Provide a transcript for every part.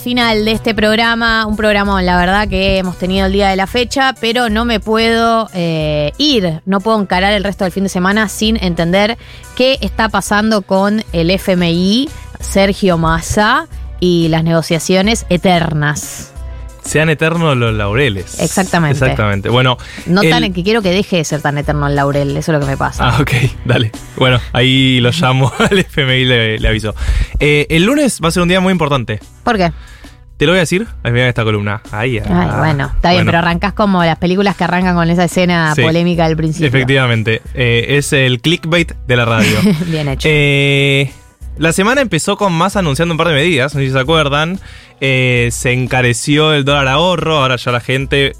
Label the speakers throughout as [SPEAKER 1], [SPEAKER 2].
[SPEAKER 1] final de este programa, un programa, la verdad, que hemos tenido el día de la fecha, pero no me puedo eh, ir, no puedo encarar el resto del fin de semana sin entender qué está pasando con el FMI, Sergio Massa y las negociaciones eternas.
[SPEAKER 2] Sean eternos los laureles.
[SPEAKER 1] Exactamente.
[SPEAKER 2] Exactamente. Bueno.
[SPEAKER 1] No tan que quiero que deje de ser tan eterno el laurel, eso es lo que me pasa.
[SPEAKER 2] Ah, ok, dale. Bueno, ahí lo llamo al FMI le, le aviso. Eh, el lunes va a ser un día muy importante.
[SPEAKER 1] ¿Por qué?
[SPEAKER 2] Te lo voy a decir. Ahí mira esta columna. Ahí.
[SPEAKER 1] Ay, bueno, está bien, pero arrancas como las películas que arrancan con esa escena polémica del principio.
[SPEAKER 2] Efectivamente. Eh, es el clickbait de la radio.
[SPEAKER 1] bien hecho.
[SPEAKER 2] Eh, la semana empezó con más anunciando un par de medidas, no sé si se acuerdan. Eh, se encareció el dólar ahorro, ahora ya la gente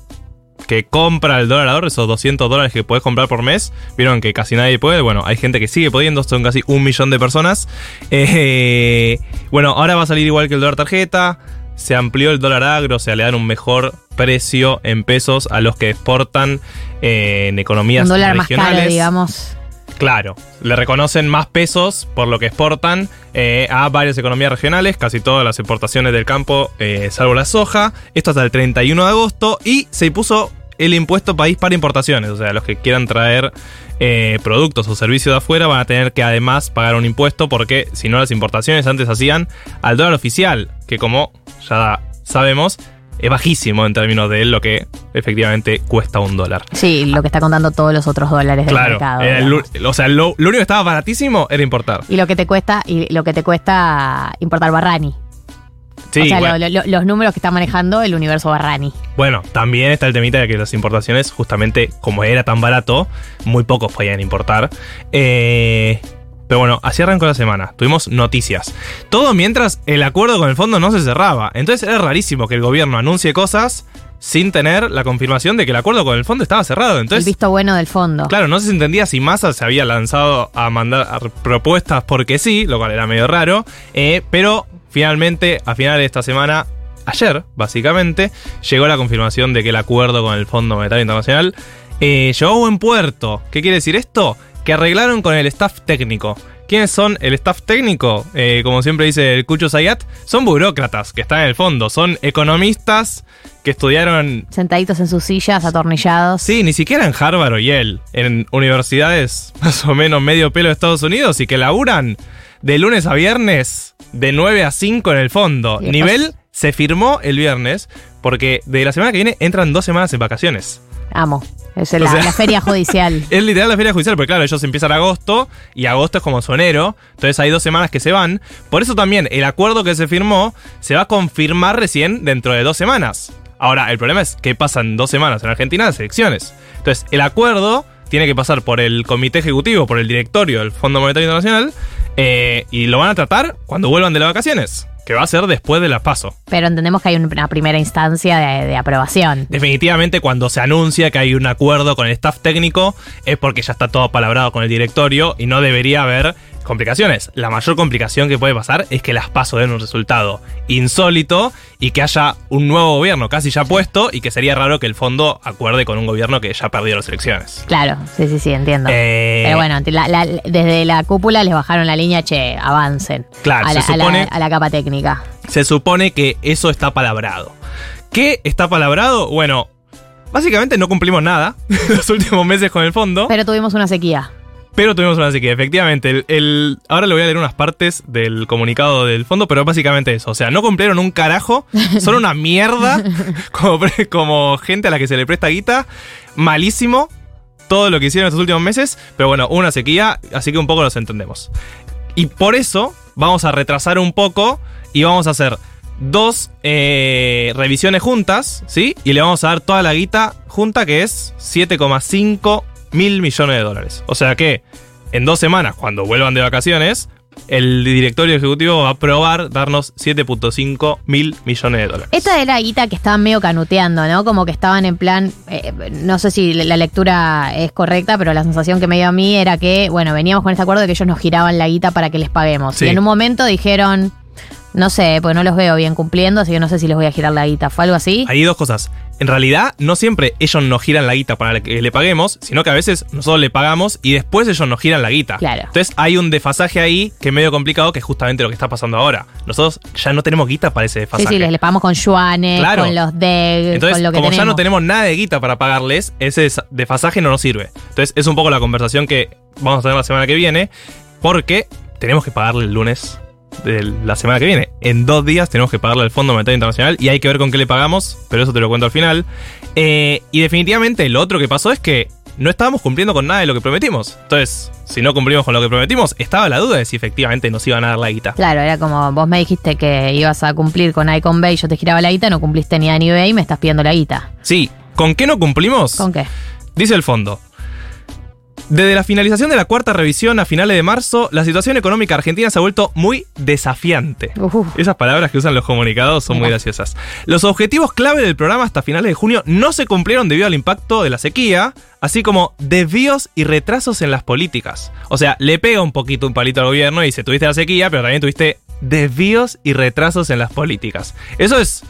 [SPEAKER 2] que compra el dólar ahorro, esos 200 dólares que puedes comprar por mes, vieron que casi nadie puede, bueno, hay gente que sigue pudiendo, son casi un millón de personas. Eh, bueno, ahora va a salir igual que el dólar tarjeta, se amplió el dólar agro, o sea, le dan un mejor precio en pesos a los que exportan eh, en economías un dólar regionales. Más caro,
[SPEAKER 1] digamos.
[SPEAKER 2] Claro, le reconocen más pesos por lo que exportan eh, a varias economías regionales, casi todas las exportaciones del campo, eh, salvo la soja. Esto hasta el 31 de agosto y se impuso el impuesto país para importaciones. O sea, los que quieran traer eh, productos o servicios de afuera van a tener que además pagar un impuesto porque si no las importaciones antes hacían al dólar oficial, que como ya sabemos es bajísimo en términos de lo que efectivamente cuesta un dólar.
[SPEAKER 1] Sí, lo que está contando todos los otros dólares del mercado.
[SPEAKER 2] o sea, lo, único que estaba baratísimo era importar.
[SPEAKER 1] Y lo que te cuesta, y lo que te cuesta importar Barrani.
[SPEAKER 2] Sí,
[SPEAKER 1] o sea, los números que está manejando el universo Barrani.
[SPEAKER 2] Bueno, también está el temita de que las importaciones, justamente como era tan barato, muy pocos podían importar. Eh, pero bueno, así arrancó la semana. Tuvimos noticias. Todo mientras el acuerdo con el fondo no se cerraba. Entonces era rarísimo que el gobierno anuncie cosas sin tener la confirmación de que el acuerdo con el fondo estaba cerrado. Entonces,
[SPEAKER 1] el visto bueno del fondo.
[SPEAKER 2] Claro, no se entendía si Massa se había lanzado a mandar propuestas porque sí, lo cual era medio raro. Eh, pero finalmente, a final de esta semana, ayer, básicamente, llegó la confirmación de que el acuerdo con el Fondo Monetario Internacional eh, llegó a buen puerto. ¿Qué quiere decir esto? Que arreglaron con el staff técnico. ¿Quiénes son el staff técnico? Eh, como siempre dice el Cucho Sayat, son burócratas que están en el fondo, son economistas que estudiaron...
[SPEAKER 1] Sentaditos en sus sillas, atornillados.
[SPEAKER 2] Sí, ni siquiera en Harvard o Yale, en universidades más o menos medio pelo de Estados Unidos y que laburan de lunes a viernes de 9 a 5 en el fondo. Nivel se firmó el viernes porque de la semana que viene entran dos semanas en vacaciones.
[SPEAKER 1] Amo. Es la, feria judicial.
[SPEAKER 2] es literal la feria judicial, porque claro, ellos empiezan agosto y agosto es como su enero. Entonces hay dos semanas que se van. Por eso también el acuerdo que se firmó se va a confirmar recién dentro de dos semanas. Ahora, el problema es que pasan dos semanas en Argentina las elecciones. Entonces, el acuerdo tiene que pasar por el comité ejecutivo, por el directorio del Fondo Monetario Internacional, eh, y lo van a tratar cuando vuelvan de las vacaciones que va a ser después de la paso.
[SPEAKER 1] Pero entendemos que hay una primera instancia de, aprobación.
[SPEAKER 2] Definitivamente cuando se anuncia que hay un acuerdo con el staff técnico es porque ya está todo palabrado con el directorio y no debería haber complicaciones. La mayor complicación que puede pasar es que las paso den un resultado insólito y que haya un nuevo gobierno casi ya puesto y que sería raro que el fondo acuerde con un gobierno que ya perdió las elecciones.
[SPEAKER 1] Claro, sí, sí, sí, entiendo. Eh, Pero bueno, desde la cúpula les bajaron la línea, che, avancen.
[SPEAKER 2] Claro,
[SPEAKER 1] a
[SPEAKER 2] la, se supone,
[SPEAKER 1] a la capa técnica.
[SPEAKER 2] Se supone que eso está palabrado. ¿Qué está palabrado? Bueno, básicamente no cumplimos nada los últimos meses con el fondo.
[SPEAKER 1] Pero tuvimos una sequía.
[SPEAKER 2] Pero tuvimos una sequía, efectivamente. El, ahora le voy a leer unas partes del comunicado del fondo, pero básicamente eso. O sea, no cumplieron un carajo, son una mierda, como, como gente a la que se le presta guita. Malísimo todo lo que hicieron estos últimos meses, pero bueno, una sequía, así que un poco los entendemos. Y por eso vamos a retrasar un poco y vamos a hacer dos eh, revisiones juntas, ¿sí? Y le vamos a dar toda la guita junta, que es 7,5 mil millones de dólares. O sea que en dos semanas, cuando vuelvan de vacaciones, el directorio ejecutivo va a aprobar darnos 7.5 mil millones de dólares.
[SPEAKER 1] Esta era la guita que estaban medio canuteando, ¿no? Como que estaban en plan, eh, no sé si la lectura es correcta, pero la sensación que me dio a mí era que, bueno, veníamos con este acuerdo de que ellos nos giraban la guita para que les paguemos. Y en un momento dijeron, No sé, porque no los veo bien cumpliendo, así que no sé si les voy a girar la guita. ¿Fue algo así?
[SPEAKER 2] Hay dos cosas. En realidad, no siempre ellos nos giran la guita para que le paguemos, sino que a veces nosotros le pagamos y después ellos nos giran la guita.
[SPEAKER 1] Claro.
[SPEAKER 2] Entonces hay un desfasaje ahí que es medio complicado, que es justamente lo que está pasando ahora. Nosotros ya no tenemos guita para ese
[SPEAKER 1] Sí,
[SPEAKER 2] desfasaje.
[SPEAKER 1] sí, les, les pagamos con yuanes,
[SPEAKER 2] Claro.
[SPEAKER 1] con los DEG,
[SPEAKER 2] Entonces,
[SPEAKER 1] con lo que
[SPEAKER 2] como
[SPEAKER 1] tenemos.
[SPEAKER 2] ya no tenemos nada de guita para pagarles, ese des- desfasaje no nos sirve. Entonces, es un poco la conversación que vamos a tener la semana que viene, porque tenemos que pagarle el lunes de la semana que viene. En dos días tenemos que pagarle al Fondo Monetario Internacional y hay que ver con qué le pagamos, pero eso te lo cuento al final. Eh, y definitivamente lo otro que pasó es que no estábamos cumpliendo con nada de lo que prometimos. Entonces, si no cumplimos con lo que prometimos, estaba la duda de si efectivamente nos iban a dar la guita.
[SPEAKER 1] Claro, era como vos me dijiste que ibas a cumplir con Icon Bay, yo te giraba la guita, no cumpliste ni A ni B y me estás pidiendo la guita.
[SPEAKER 2] Sí, ¿con qué no cumplimos?
[SPEAKER 1] ¿Con qué?
[SPEAKER 2] Dice el fondo. Desde la finalización de la cuarta revisión a finales de marzo, la situación económica argentina se ha vuelto muy desafiante.
[SPEAKER 1] Uf,
[SPEAKER 2] Esas palabras que usan los comunicados son muy graciosas. Los objetivos clave del programa hasta finales de junio no se cumplieron debido al impacto de la sequía, así como desvíos y retrasos en las políticas. O sea, le pega un poquito un palito al gobierno y dice, tuviste la sequía, pero también tuviste desvíos y retrasos en las políticas. Eso es,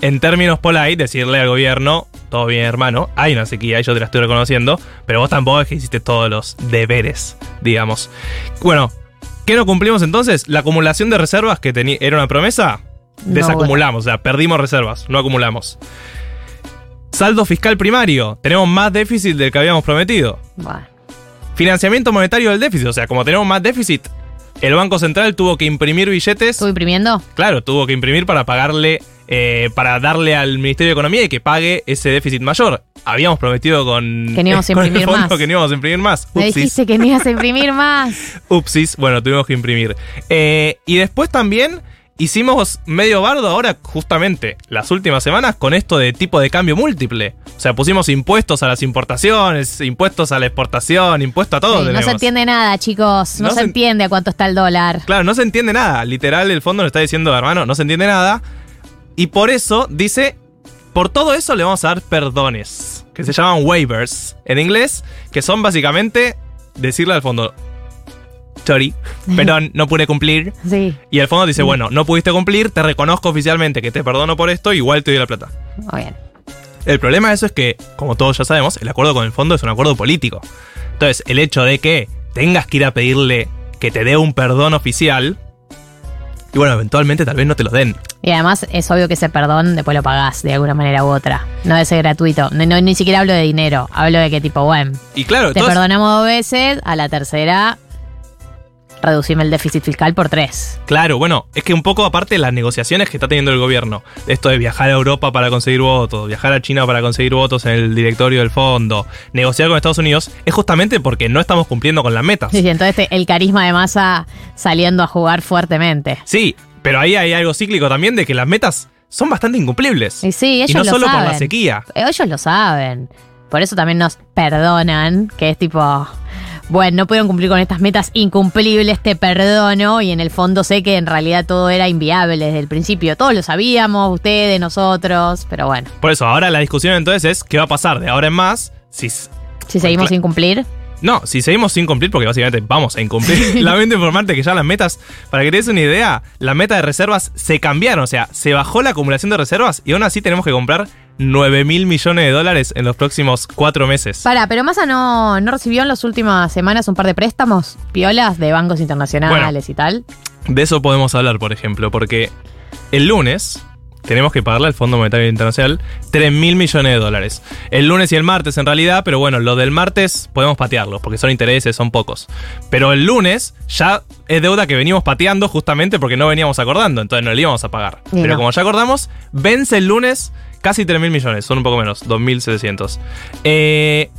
[SPEAKER 2] en términos polite, decirle al gobierno, todo bien hermano, hay una sequía yo te la estoy reconociendo, pero vos tampoco es que hiciste todos los deberes, digamos. Bueno, ¿qué no cumplimos entonces? La acumulación de reservas que era una promesa,
[SPEAKER 1] No,
[SPEAKER 2] desacumulamos, o sea, perdimos reservas, no acumulamos. Saldo fiscal primario, tenemos más déficit del que habíamos prometido.
[SPEAKER 1] bueno.
[SPEAKER 2] Financiamiento monetario del déficit, o sea, como tenemos más déficit, el Banco Central tuvo que imprimir billetes.
[SPEAKER 1] ¿Estuve imprimiendo?
[SPEAKER 2] Claro, tuvo que imprimir para pagarle, eh, para darle al Ministerio de Economía y que pague ese déficit mayor. Habíamos prometido con,
[SPEAKER 1] Que no íbamos a imprimir
[SPEAKER 2] fondo
[SPEAKER 1] más.
[SPEAKER 2] que no íbamos a imprimir más.
[SPEAKER 1] Me
[SPEAKER 2] Upsis.
[SPEAKER 1] dijiste que no ibas a imprimir más.
[SPEAKER 2] Upsis, bueno, tuvimos que imprimir. Eh, y después también hicimos medio bardo ahora, justamente, las últimas semanas, con esto de tipo de cambio múltiple. O sea, pusimos impuestos a las importaciones, impuestos a la exportación, impuestos a todo.
[SPEAKER 1] Sí, no se entiende nada, chicos. No,
[SPEAKER 2] No
[SPEAKER 1] se
[SPEAKER 2] se-
[SPEAKER 1] entiende a cuánto está el dólar.
[SPEAKER 2] Claro, no se entiende nada. Literal, el fondo nos está diciendo, hermano, no se entiende nada. Y por eso dice, por todo eso le vamos a dar perdones, que se llaman waivers en inglés, que son básicamente decirle al fondo, sorry, perdón, no pude cumplir.
[SPEAKER 1] Sí,
[SPEAKER 2] Y el fondo dice, bueno, no pudiste cumplir, te reconozco oficialmente que te perdono por esto, igual te doy la plata.
[SPEAKER 1] muy bien.
[SPEAKER 2] El problema de eso es que, como todos ya sabemos, el acuerdo con el fondo es un acuerdo político. Entonces, el hecho de que tengas que ir a pedirle que te dé un perdón oficial, y bueno, eventualmente tal vez no te lo den.
[SPEAKER 1] Y además es obvio que ese perdón después lo pagás de alguna manera u otra. No debe ser gratuito. No, no, ni siquiera hablo de dinero. Hablo de que tipo, bueno,
[SPEAKER 2] Y claro,
[SPEAKER 1] te perdonamos dos veces, a la tercera reducimos el déficit fiscal por tres.
[SPEAKER 2] Claro, bueno, es que un poco aparte de las negociaciones que está teniendo el gobierno, esto de viajar a Europa para conseguir votos, viajar a China para conseguir votos en el directorio del fondo, negociar con Estados Unidos, es justamente porque no estamos cumpliendo con las metas.
[SPEAKER 1] Sí, sí, entonces te- el carisma de masa saliendo a jugar fuertemente.
[SPEAKER 2] Sí, pero ahí hay algo cíclico también de que las metas son bastante incumplibles.
[SPEAKER 1] Y sí, ellos
[SPEAKER 2] y no
[SPEAKER 1] lo
[SPEAKER 2] solo por la sequía.
[SPEAKER 1] Ellos lo saben. Por eso también nos perdonan, que es tipo, bueno, no pudieron cumplir con estas metas incumplibles, te perdono. Y en el fondo sé que en realidad todo era inviable desde el principio. Todos lo sabíamos, ustedes, nosotros, pero bueno,
[SPEAKER 2] Por eso, ahora la discusión entonces es qué va a pasar de ahora en más si...
[SPEAKER 1] seguimos sin cumplir.
[SPEAKER 2] No, si seguimos sin cumplir, porque básicamente vamos a incumplir. Lamento informarte que ya las metas, para que te des una idea, la meta de reservas se cambiaron, o sea, se bajó la acumulación de reservas y aún así tenemos que comprar 9 mil millones de dólares en los próximos cuatro meses.
[SPEAKER 1] Para, pero Massa no, no recibió en las últimas semanas un par de préstamos piolas de bancos internacionales y tal.
[SPEAKER 2] De eso podemos hablar, por ejemplo, porque el lunes tenemos que pagarle al Fondo Monetario Internacional 3 mil millones de dólares. El lunes y el martes en realidad, pero bueno, lo del martes podemos patearlo, porque son intereses, son pocos. Pero el lunes ya es deuda que venimos pateando justamente porque no veníamos acordando, entonces no le íbamos a pagar. Pero
[SPEAKER 1] no.
[SPEAKER 2] como ya acordamos, vence el lunes casi 3 mil millones, son un poco menos, 2.700. Eh,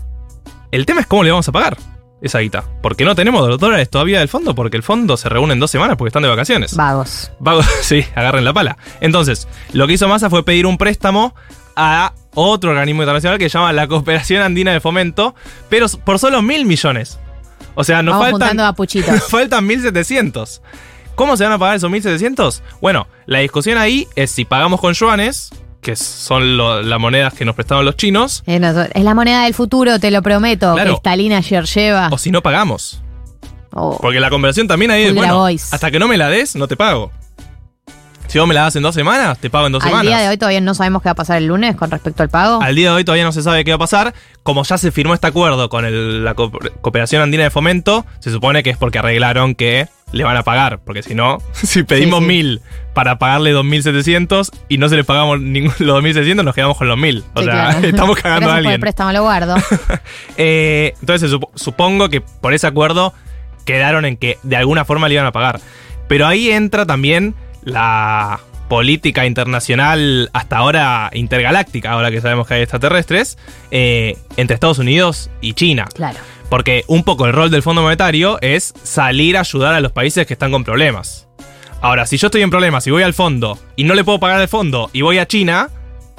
[SPEAKER 2] el tema es cómo le vamos a pagar esa guita. Porque no tenemos los dólares todavía del fondo, porque el fondo se reúne en dos semanas porque están de vacaciones.
[SPEAKER 1] Vagos.
[SPEAKER 2] Vago- sí, agarren la pala. Entonces, lo que hizo Massa fue pedir un préstamo a otro organismo internacional que se llama la Cooperación Andina de Fomento, pero por solo mil millones. O sea, nos
[SPEAKER 1] Vamos
[SPEAKER 2] faltan,
[SPEAKER 1] a
[SPEAKER 2] nos faltan 1700. ¿Cómo se van a pagar esos 1700? Bueno, la discusión ahí es si pagamos con yuanes, que son las monedas que nos prestaron los chinos,
[SPEAKER 1] Es nos- es la moneda del futuro, te lo prometo.
[SPEAKER 2] Claro.
[SPEAKER 1] Cristalina Georgieva.
[SPEAKER 2] o si no pagamos.
[SPEAKER 1] Oh.
[SPEAKER 2] Porque la conversión también ahí es, bueno, hasta que no me la des, no te pago. Si vos me la das en dos semanas, te pago en dos
[SPEAKER 1] Al
[SPEAKER 2] semanas.
[SPEAKER 1] día de hoy todavía no sabemos qué va a pasar el lunes con respecto al pago.
[SPEAKER 2] Al día de hoy todavía no se sabe qué va a pasar. Como ya se firmó este acuerdo con el- la Co- Cooperación Andina de Fomento, se supone que es porque arreglaron que le van a pagar. Porque si no, si pedimos
[SPEAKER 1] sí.
[SPEAKER 2] mil para pagarle 2.700 y no se le pagamos ningún- los 2.600, nos quedamos con los 1.000. O
[SPEAKER 1] Sí,
[SPEAKER 2] sea,
[SPEAKER 1] claro.
[SPEAKER 2] estamos cagando
[SPEAKER 1] Gracias
[SPEAKER 2] a
[SPEAKER 1] por el
[SPEAKER 2] alguien.
[SPEAKER 1] préstamo, lo guardo.
[SPEAKER 2] Eh, entonces sup- supongo que por ese acuerdo quedaron en que de alguna forma le iban a pagar. Pero ahí entra también la política internacional, hasta ahora intergaláctica, ahora que sabemos que hay extraterrestres, eh, entre Estados Unidos y China.
[SPEAKER 1] Claro.
[SPEAKER 2] Porque un poco el rol del Fondo Monetario es salir a ayudar a los países que están con problemas. Ahora, si yo estoy en problemas y voy al fondo y no le puedo pagar al fondo y voy a China,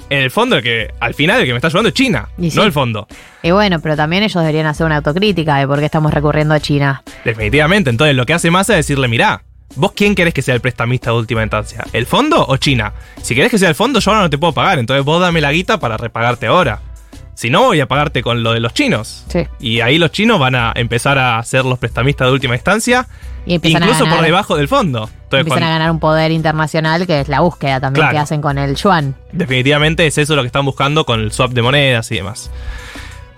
[SPEAKER 2] en el fondo el que al final el que me está ayudando es China,
[SPEAKER 1] sí.
[SPEAKER 2] no el fondo.
[SPEAKER 1] Y bueno, pero también ellos deberían hacer una autocrítica de por qué estamos recurriendo a China.
[SPEAKER 2] Definitivamente. Entonces, lo que hace Massa es decirle, mirá, ¿vos quién querés que sea el prestamista de última instancia? ¿El fondo o China? Si querés que sea el fondo, yo ahora no te puedo pagar. Entonces, vos dame la guita para repagarte ahora. Si no, voy a pagarte con lo de los chinos.
[SPEAKER 1] Sí.
[SPEAKER 2] Y ahí los chinos van a empezar a ser los prestamistas de última instancia,
[SPEAKER 1] Y
[SPEAKER 2] incluso
[SPEAKER 1] ganar,
[SPEAKER 2] por debajo del fondo. Entonces,
[SPEAKER 1] empiezan a ganar un poder internacional que es la búsqueda también
[SPEAKER 2] Claro.
[SPEAKER 1] que hacen con el yuan.
[SPEAKER 2] definitivamente es eso lo que están buscando con el swap de monedas y demás.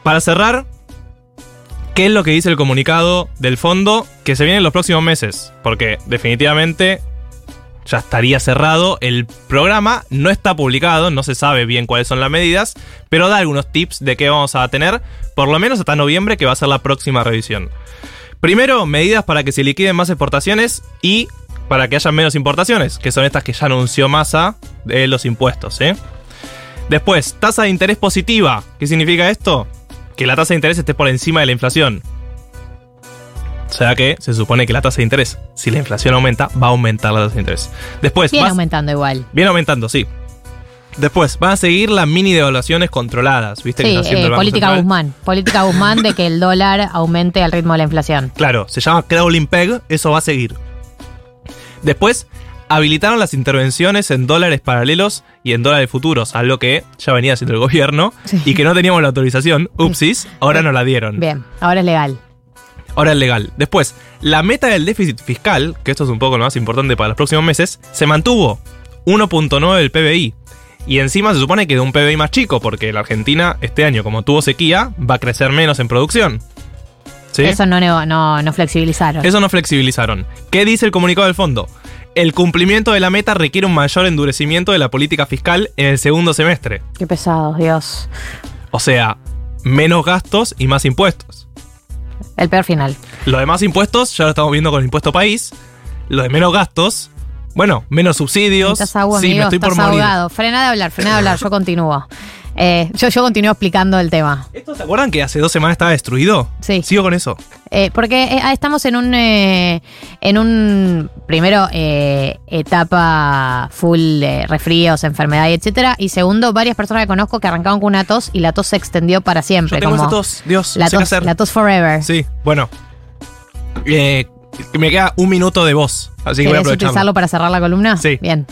[SPEAKER 2] Para cerrar, ¿qué es lo que dice el comunicado del fondo que se viene en los próximos meses? Porque definitivamente ya estaría cerrado. El programa no está publicado, no se sabe bien cuáles son las medidas, pero da algunos tips de qué vamos a tener, por lo menos hasta noviembre, que va a ser la próxima revisión. Primero, medidas para que se liquiden más exportaciones y para que haya menos importaciones, que son estas que ya anunció Massa de los impuestos. ¿eh? Después, tasa de interés positiva. ¿Qué significa esto? Que la tasa de interés esté por encima de la inflación. O sea que se supone que la tasa de interés, si la inflación aumenta, va a aumentar la tasa de interés. Después,
[SPEAKER 1] Viene
[SPEAKER 2] vas-
[SPEAKER 1] aumentando igual.
[SPEAKER 2] viene aumentando, sí. Después, van a seguir las mini devaluaciones controladas, ¿viste? que
[SPEAKER 1] Sí,
[SPEAKER 2] está haciendo
[SPEAKER 1] eh,
[SPEAKER 2] el Banco
[SPEAKER 1] política
[SPEAKER 2] Central.
[SPEAKER 1] Guzmán. Política Guzmán de que el dólar aumente al ritmo de la inflación.
[SPEAKER 2] Claro, se llama Crawling Peg, eso va a seguir. Después, habilitaron las intervenciones en dólares paralelos y en dólares futuros, algo que ya venía haciendo el gobierno
[SPEAKER 1] Sí.
[SPEAKER 2] y que no teníamos la autorización. Upsis, ahora nos la dieron.
[SPEAKER 1] Bien, ahora es legal.
[SPEAKER 2] Ahora es legal. Después, la meta del déficit fiscal, que esto es un poco lo más importante para los próximos meses, se mantuvo 1.9 del PBI. Y encima se supone que de un PBI más chico, porque la Argentina este año, como tuvo sequía, va a crecer menos en producción. ¿Sí?
[SPEAKER 1] Eso no, nego- no, no flexibilizaron.
[SPEAKER 2] Eso no flexibilizaron. ¿Qué dice el comunicado del fondo? El cumplimiento de la meta requiere un mayor endurecimiento de la política fiscal en el segundo semestre.
[SPEAKER 1] Qué pesados, Dios.
[SPEAKER 2] O sea, menos gastos y más impuestos.
[SPEAKER 1] El peor final.
[SPEAKER 2] Lo de más impuestos ya lo estamos viendo con el impuesto país. Lo de menos gastos, bueno, menos subsidios.
[SPEAKER 1] Estás agua,
[SPEAKER 2] sí,
[SPEAKER 1] amigo,
[SPEAKER 2] me estoy
[SPEAKER 1] estás
[SPEAKER 2] por morir.
[SPEAKER 1] ahogado. Frena de hablar, frena de hablar, yo continúo. Eh, yo, yo continúo explicando el tema.
[SPEAKER 2] ¿Esto se acuerdan que hace dos semanas estaba destruido?
[SPEAKER 1] Sí.
[SPEAKER 2] Sigo con eso.
[SPEAKER 1] Eh, porque eh, ah, estamos en un eh, en un primero eh, etapa full de resfríos, enfermedad y etcétera. Y segundo, varias personas que conozco que arrancaron con una tos y la tos se extendió para siempre.
[SPEAKER 2] Yo tengo
[SPEAKER 1] como
[SPEAKER 2] esa tos, Dios,
[SPEAKER 1] La
[SPEAKER 2] qué
[SPEAKER 1] tos,
[SPEAKER 2] hacer.
[SPEAKER 1] la tos forever.
[SPEAKER 2] Sí, bueno. Eh, me queda un minuto de voz, así que voy a
[SPEAKER 1] ¿Querés
[SPEAKER 2] aprovecharlo.
[SPEAKER 1] utilizarlo para cerrar la columna?
[SPEAKER 2] Sí.
[SPEAKER 1] Bien.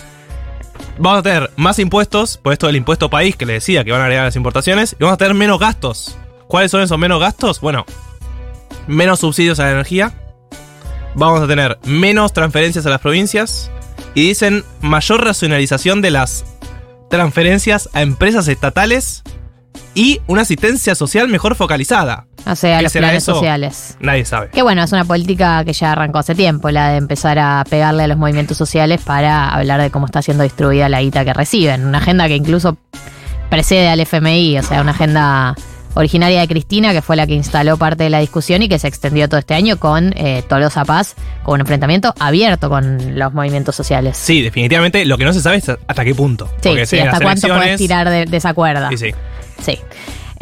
[SPEAKER 2] Vamos a tener más impuestos, por esto del impuesto país que le decía que van a agregar las importaciones, y vamos a tener menos gastos. ¿Cuáles son esos menos gastos? Bueno, menos subsidios a la energía, vamos a tener menos transferencias a las provincias, y dicen mayor racionalización de las transferencias a empresas estatales y una asistencia social mejor focalizada.
[SPEAKER 1] O sea,
[SPEAKER 2] ¿Qué
[SPEAKER 1] los planes
[SPEAKER 2] eso?
[SPEAKER 1] sociales.
[SPEAKER 2] Nadie sabe.
[SPEAKER 1] Que bueno, es una política que ya arrancó hace tiempo, la de empezar a pegarle a los movimientos sociales para hablar de cómo está siendo distribuida la guita que reciben. Una agenda que incluso precede al FMI, o sea, una agenda originaria de Cristina, que fue la que instaló parte de la discusión y que se extendió todo este año con eh, Tolosa Paz, con un enfrentamiento abierto con los movimientos sociales.
[SPEAKER 2] Sí, definitivamente lo que no se sabe es hasta qué punto.
[SPEAKER 1] Sí, sí, hasta cuánto puedes tirar de, de esa cuerda.
[SPEAKER 2] Sí, sí.
[SPEAKER 1] Sí.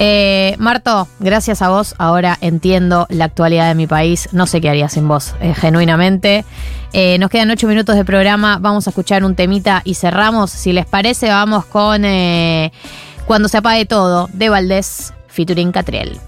[SPEAKER 1] Eh, Marto, gracias a vos. Ahora entiendo la actualidad de mi país. No sé qué haría sin vos, eh, genuinamente. Eh, nos quedan ocho minutos de programa. Vamos a escuchar un temita y cerramos. Si les parece, vamos con eh, Cuando se apague todo, de Valdés, featuring Catriel.